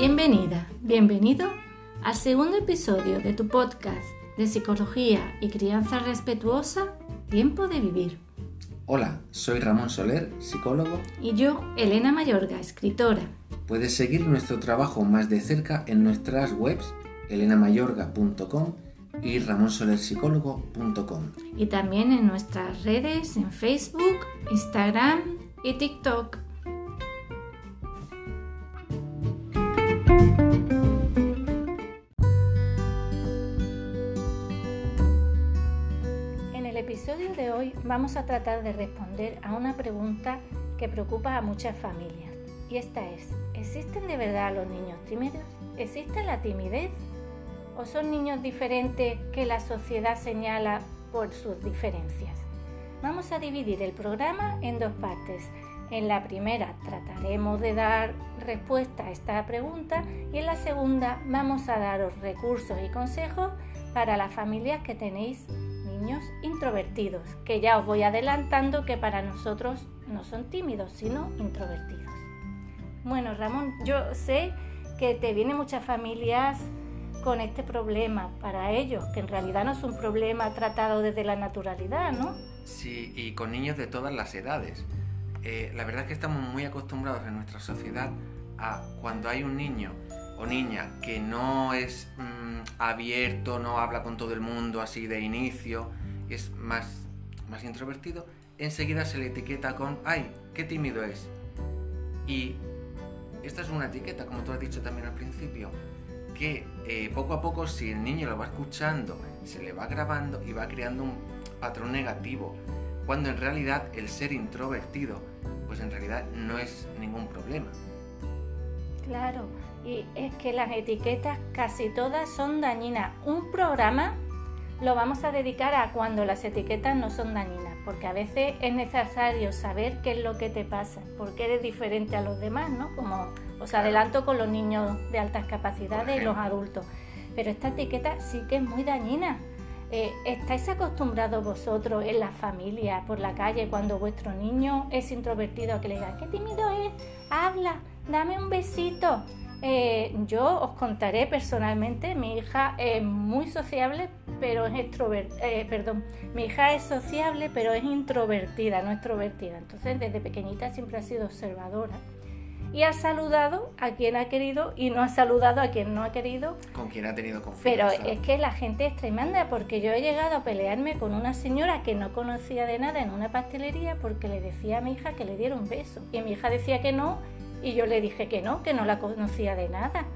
Bienvenida, bienvenido al segundo episodio de tu podcast de psicología y crianza respetuosa, Tiempo de Vivir. Hola, soy Ramón Soler, psicólogo. Y yo, Elena Mayorga, escritora. Puedes seguir nuestro trabajo más de cerca en nuestras webs elenamayorga.com y ramonsolerpsicólogo.com. Y también en nuestras redes en Facebook, Instagram y TikTok. Vamos a tratar de responder a una pregunta que preocupa a muchas familias. Y esta es, ¿existen de verdad los niños tímidos? ¿Existe la timidez? ¿O son niños diferentes que la sociedad señala por sus diferencias? Vamos a dividir el programa en dos partes. En la primera trataremos de dar respuesta a esta pregunta y en la segunda vamos a daros recursos y consejos para las familias que tenéis introvertidos, que ya os voy adelantando que para nosotros no son tímidos, sino introvertidos. Bueno, Ramón, yo sé que te vienen muchas familias con este problema para ellos, que en realidad no es un problema tratado desde la naturalidad, ¿no? Sí, y con niños de todas las edades. Eh, la verdad es que estamos muy acostumbrados en nuestra sociedad a cuando hay un niño o niña que no es mm, abierto, no habla con todo el mundo así de inicio, es más, más introvertido, enseguida se le etiqueta con, ay, qué tímido es. Y esta es una etiqueta, como tú has dicho también al principio, que eh, poco a poco si el niño lo va escuchando, se le va grabando y va creando un patrón negativo, cuando en realidad el ser introvertido, pues en realidad no es ningún problema. Claro, y es que las etiquetas casi todas son dañinas. Un programa lo vamos a dedicar a cuando las etiquetas no son dañinas, porque a veces es necesario saber qué es lo que te pasa, porque eres diferente a los demás, ¿no? Como os adelanto con los niños de altas capacidades y los adultos. Pero esta etiqueta sí que es muy dañina. Eh, ¿Estáis acostumbrados vosotros en la familia, por la calle, cuando vuestro niño es introvertido, a que le digan, qué tímido es, habla, dame un besito? Eh, yo os contaré personalmente, mi hija es muy sociable, pero es extrovertida, eh, perdón, mi hija es sociable, pero es introvertida, no extrovertida. Entonces, desde pequeñita siempre ha sido observadora y ha saludado a quien ha querido y no ha saludado a quien no ha querido. Con quien ha tenido confianza. Pero es que la gente es tremenda porque yo he llegado a pelearme con una señora que no conocía de nada en una pastelería porque le decía a mi hija que le diera un beso. Y mi hija decía que no y yo le dije que no, que no la conocía de nada.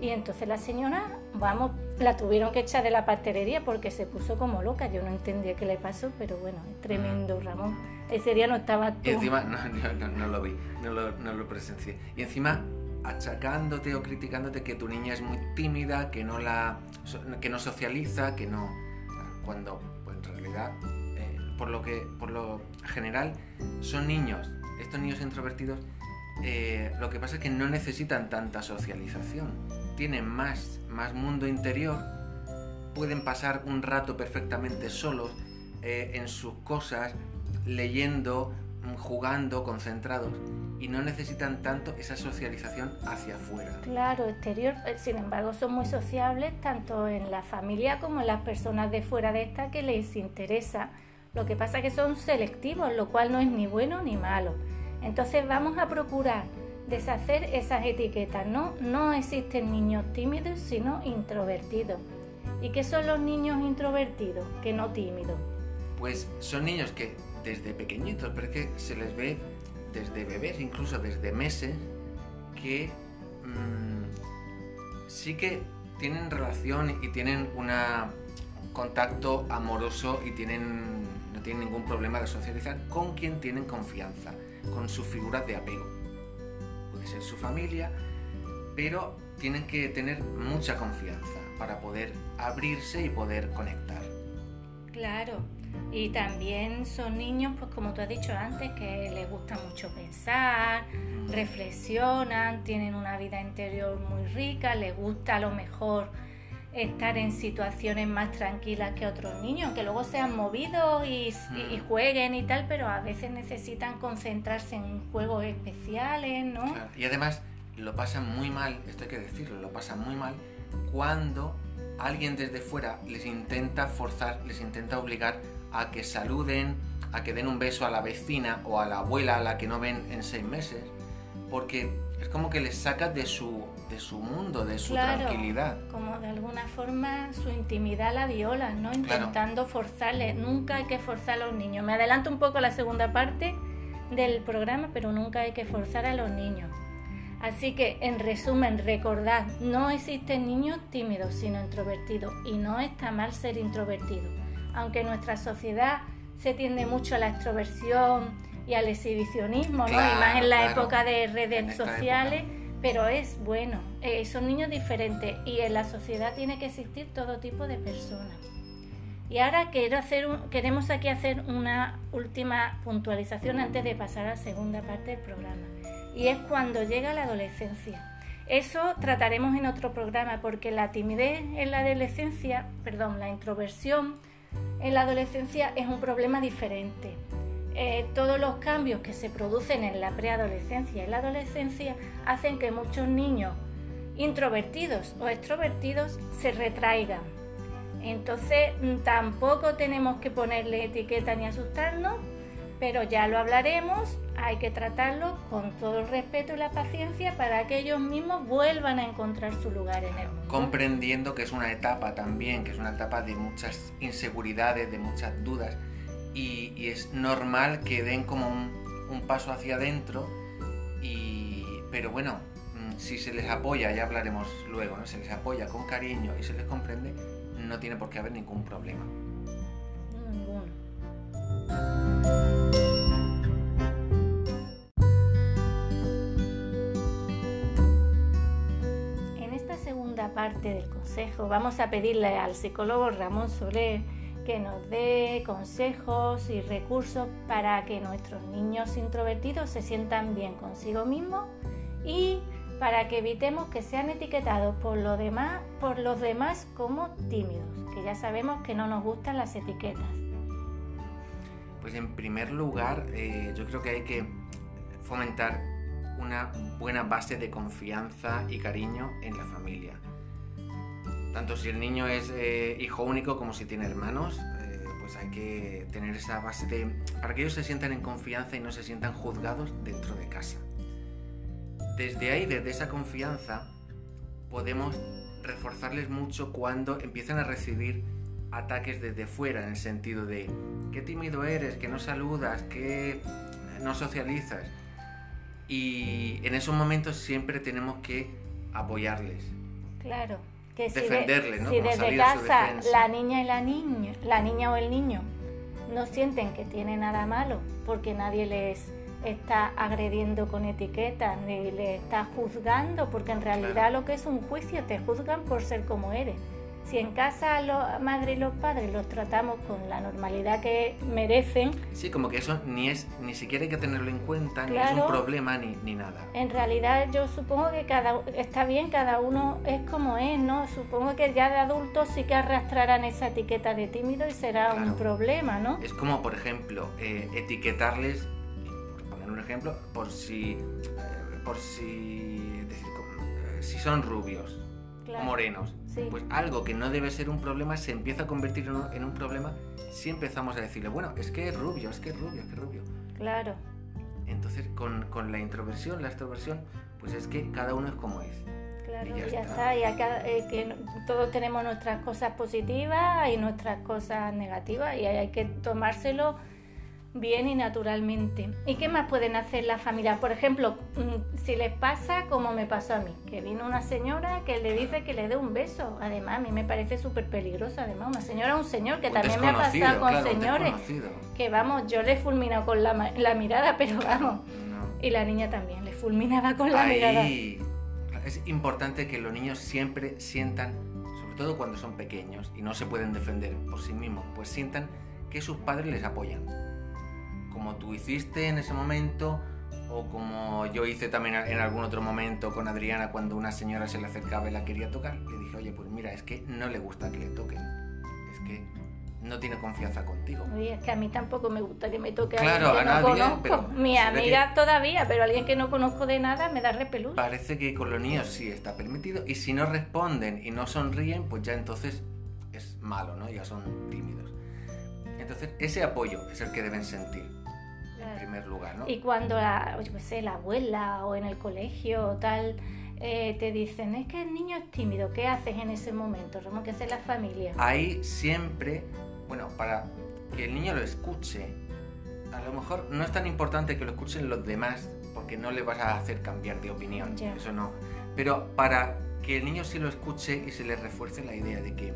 Y entonces la señora, vamos, la tuvieron que echar de la pastelería porque se puso como loca. Yo no entendía qué le pasó, pero bueno, tremendo, Ramón. Ese día no estaba tú. Y encima, no, no, no, lo vi, no lo, no lo presencié. Y encima achacándote o criticándote que tu niña es muy tímida, que no la que no socializa, que no cuando pues, en realidad eh, por lo que por lo general son niños, estos niños introvertidos eh, lo que pasa es que no necesitan tanta socialización, tienen más, más mundo interior, pueden pasar un rato perfectamente solos eh, en sus cosas, leyendo, jugando, concentrados y no necesitan tanto esa socialización hacia afuera. Claro, exterior, eh, sin embargo, son muy sociables tanto en la familia como en las personas de fuera de esta que les interesa. Lo que pasa es que son selectivos, lo cual no es ni bueno ni malo. Entonces vamos a procurar deshacer esas etiquetas. No, no existen niños tímidos, sino introvertidos. ¿Y qué son los niños introvertidos, que no tímidos? Pues son niños que desde pequeñitos, pero es que se les ve desde bebés, incluso desde meses, que mmm, sí que tienen relación y tienen un contacto amoroso y tienen, tienen ningún problema de socializar con quien tienen confianza con sus figuras de apego. Puede ser su familia, pero tienen que tener mucha confianza para poder abrirse y poder conectar. Claro, y también son niños, pues como tú has dicho antes, que les gusta mucho pensar, reflexionan, tienen una vida interior muy rica, les gusta a lo mejor estar en situaciones más tranquilas que otros niños, que luego sean movidos y, y, mm. jueguen y tal, pero a veces necesitan concentrarse en juegos especiales, ¿no? Y además lo pasan muy mal, esto hay que decirlo, lo pasan muy mal cuando alguien desde fuera les intenta forzar, les intenta obligar a que saluden, a que den un beso a la vecina o a la abuela a la que no ven en seis meses, porque es como que les saca de su, de su mundo, de su tranquilidad. Como de alguna forma su intimidad la viola, ¿no? Intentando forzarle. Nunca hay que forzar a los niños. Me adelanto un poco a la segunda parte del programa, pero nunca hay que forzar a los niños. Así que, en resumen, recordad, no existen niños tímidos, sino introvertidos, y no está mal ser introvertido. Aunque nuestra sociedad se tiende mucho a la extroversión y al exhibicionismo, ¿no? y más en la época de redes sociales, pero es bueno, eh, son niños diferentes y en la sociedad tiene que existir todo tipo de personas. Y ahora quiero hacer queremos aquí hacer una última puntualización antes de pasar a la segunda parte del programa. Y es cuando llega la adolescencia. Eso trataremos en otro programa porque la timidez en la adolescencia, perdón, la introversión en la adolescencia es un problema diferente. Eh, todos los cambios que se producen en la preadolescencia y la adolescencia hacen que muchos niños introvertidos o extrovertidos se retraigan entonces mm, tampoco tenemos que ponerle etiqueta ni asustarnos, pero ya lo hablaremos, hay que tratarlo con todo el respeto y la paciencia para que ellos mismos vuelvan a encontrar su lugar en el mundo. Comprendiendo que es una etapa también, que es una etapa de muchas inseguridades, de muchas dudas, y, es normal que den como un, paso hacia adentro, pero bueno, mm, si se les apoya, ya hablaremos luego, ¿no? se les apoya con cariño y se les comprende, no tiene por qué haber ningún problema. En esta segunda parte del consejo vamos a pedirle al psicólogo Ramón Soler que nos dé consejos y recursos para que nuestros niños introvertidos se sientan bien consigo mismos y para que evitemos que sean etiquetados por, los demás como tímidos, que ya sabemos que no nos gustan las etiquetas. Pues en primer lugar, eh, yo creo que hay que fomentar una buena base de confianza y cariño en la familia. Tanto si el niño es eh, hijo único como si tiene hermanos, eh, pues hay que tener esa base de... para que ellos se sientan en confianza y no se sientan juzgados dentro de casa. Desde ahí, desde esa confianza, podemos reforzarles mucho cuando empiezan a recibir ataques desde fuera, en el sentido de qué tímido eres, que no saludas, que no socializas. Y en esos momentos siempre tenemos que apoyarles. Claro, que si, ¿no? si desde casa la niña y la niña, la niña o el niño no sienten que tiene nada malo porque nadie les está agrediendo con etiquetas ni le está juzgando, porque en realidad lo que es un juicio te juzgan por ser como eres. Si en casa la madre y los padres los tratamos con la normalidad que merecen. Sí, como que eso ni es ni siquiera hay que tenerlo en cuenta, ni es un problema ni, ni, nada. En realidad yo supongo que cada está bien, cada uno es como es, ¿no? Supongo que ya de adultos sí que arrastrarán esa etiqueta de tímido y será un problema, ¿no? Es como, por ejemplo, eh, etiquetarles un ejemplo, por si, eh, por si, eh, si son rubios o morenos. Pues algo que no debe ser un problema se empieza a convertir en un, problema si empezamos a decirle, bueno, es que es rubio, es que es rubio, es que es rubio. Claro. Entonces, con, con la introversión, la extroversión, pues es que cada uno es como es. Claro, y ya, está. Y acá, eh, que todos tenemos nuestras cosas positivas y nuestras cosas negativas y hay que tomárselo bien y naturalmente. ¿Y qué más pueden hacer las familias? Por ejemplo, mm, si les pasa como me pasó a mí, que vino una señora que le dice que le dé un beso. Además, a mí me parece súper peligroso, además, una señora un señor, que también me ha pasado con señores. Que vamos, yo le he fulminado con la, mirada, pero vamos. Y la niña también le fulminaba con la mirada. Es importante que los niños siempre sientan, sobre todo cuando son pequeños y no se pueden defender por sí mismos, pues sientan que sus padres les apoyan como tú hiciste en ese momento o como yo hice también en algún otro momento con Adriana cuando una señora se le acercaba y la quería tocar, le dije, oye, pues mira, es que no le gusta que le toquen, es que no tiene confianza contigo. Oye, es que a mí tampoco me gusta que me toque Claro, alguien que a no nadie, conozco. pero Mi amiga todavía, pero alguien que no conozco de nada me da repelús. Parece que con los niños sí está permitido y si no responden y no sonríen, pues ya entonces es malo, ¿no? Ya son tímidos. Entonces, ese apoyo es el que deben sentir en primer lugar, ¿no? Y cuando la, yo sé, la abuela o en el colegio o tal eh, te dicen, es que el niño es tímido, ¿qué haces en ese momento? Ramón, ¿qué hace la familia? Ahí siempre, bueno, para que el niño lo escuche, a lo mejor no es tan importante que lo escuchen los demás, porque no le vas a hacer cambiar de opinión, Ya. eso no. Pero para que el niño sí lo escuche y se le refuerce la idea de que,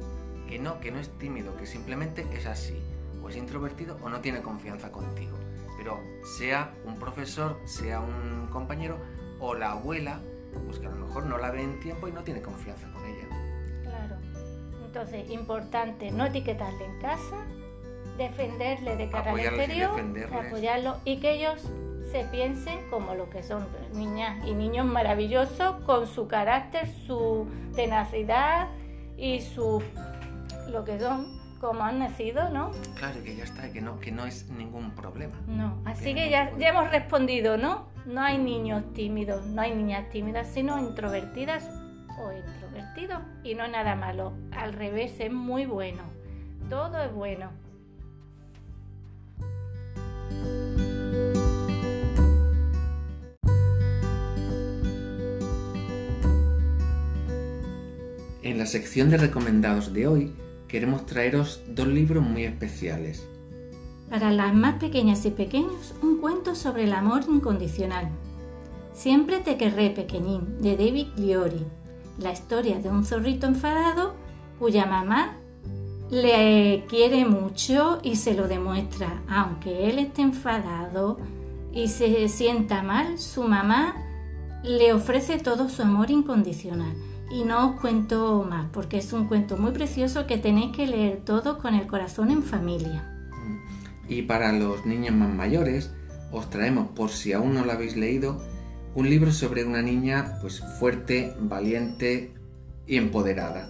que no, que no es tímido, que simplemente es así, o es introvertido o no tiene confianza contigo. Pero sea un profesor, sea un compañero o la abuela, pues que a lo mejor no la ve en tiempo y no tiene confianza con ella. Claro. Entonces, importante no etiquetarle en casa, defenderle de cara al y exterior, apoyarlo y que ellos se piensen como lo que son niñas y niños maravillosos con su carácter, su tenacidad y su lo que son, como han nacido, ¿no? Claro, que ya está, que no, que no es ningún problema. No, así que ya, ya hemos respondido, ¿no? No hay niños tímidos, no hay niñas tímidas, sino introvertidas o introvertidos. Y no es nada malo, al revés, es muy bueno. Todo es bueno. En la sección de recomendados de hoy queremos traeros dos libros muy especiales. Para las más pequeñas y pequeños, un cuento sobre el amor incondicional. Siempre te querré, pequeñín, de David Liori. La historia de un zorrito enfadado cuya mamá le quiere mucho y se lo demuestra. Aunque él esté enfadado y se sienta mal, su mamá le ofrece todo su amor incondicional. Y no os cuento más porque es un cuento muy precioso que tenéis que leer todos con el corazón en familia. Y para los niños más mayores, os traemos, por si aún no lo habéis leído, un libro sobre una niña pues fuerte, valiente y empoderada.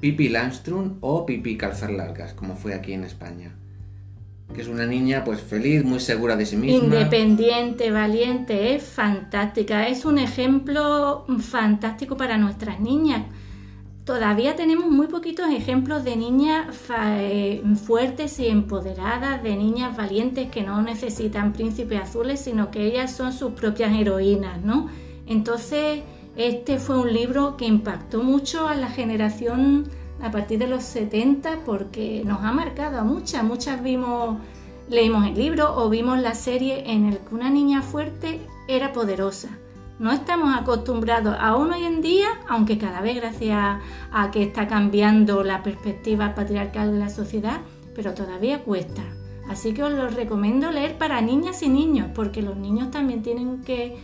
Pipi Landström o Pipi Calzar Largas, como fue aquí en España. Que es una niña pues feliz, muy segura de sí misma. Independiente, valiente, es fantástica. Es un ejemplo fantástico para nuestras niñas. Todavía tenemos muy poquitos ejemplos de niñas eh, fuertes y empoderadas, de niñas valientes que no necesitan príncipes azules, sino que ellas son sus propias heroínas, ¿no? Entonces, este fue un libro que impactó mucho a la generación a partir de los 70 porque nos ha marcado a muchas. Muchas vimos, leímos el libro o vimos la serie en el que una niña fuerte era poderosa. No estamos acostumbrados aún hoy en día, aunque cada vez gracias a que está cambiando la perspectiva patriarcal de la sociedad, pero todavía cuesta. Así que os lo recomiendo leer para niñas y niños, porque los niños también tienen que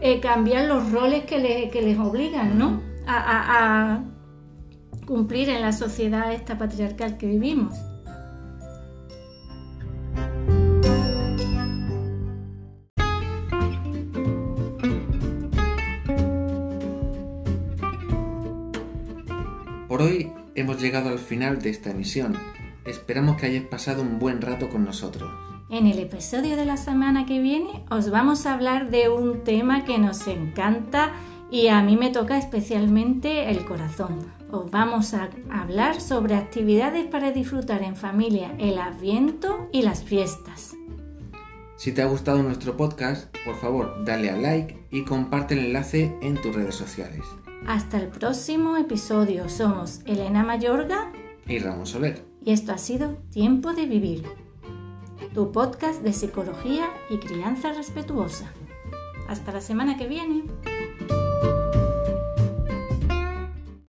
eh, cambiar los roles que, le- que les obligan, ¿no? A, a- a cumplir en la sociedad esta patriarcal que vivimos. Por hoy hemos llegado al final de esta emisión. Esperamos que hayáis pasado un buen rato con nosotros. En el episodio de la semana que viene os vamos a hablar de un tema que nos encanta y a mí me toca especialmente el corazón. Os vamos a hablar sobre actividades para disfrutar en familia, el adviento y las fiestas. Si te ha gustado nuestro podcast, por favor dale a like y comparte el enlace en tus redes sociales. Hasta el próximo episodio. Somos Elena Mayorga Y Ramón Soler. y esto ha sido Tiempo de Vivir, tu podcast de psicología y crianza respetuosa. Hasta la semana que viene.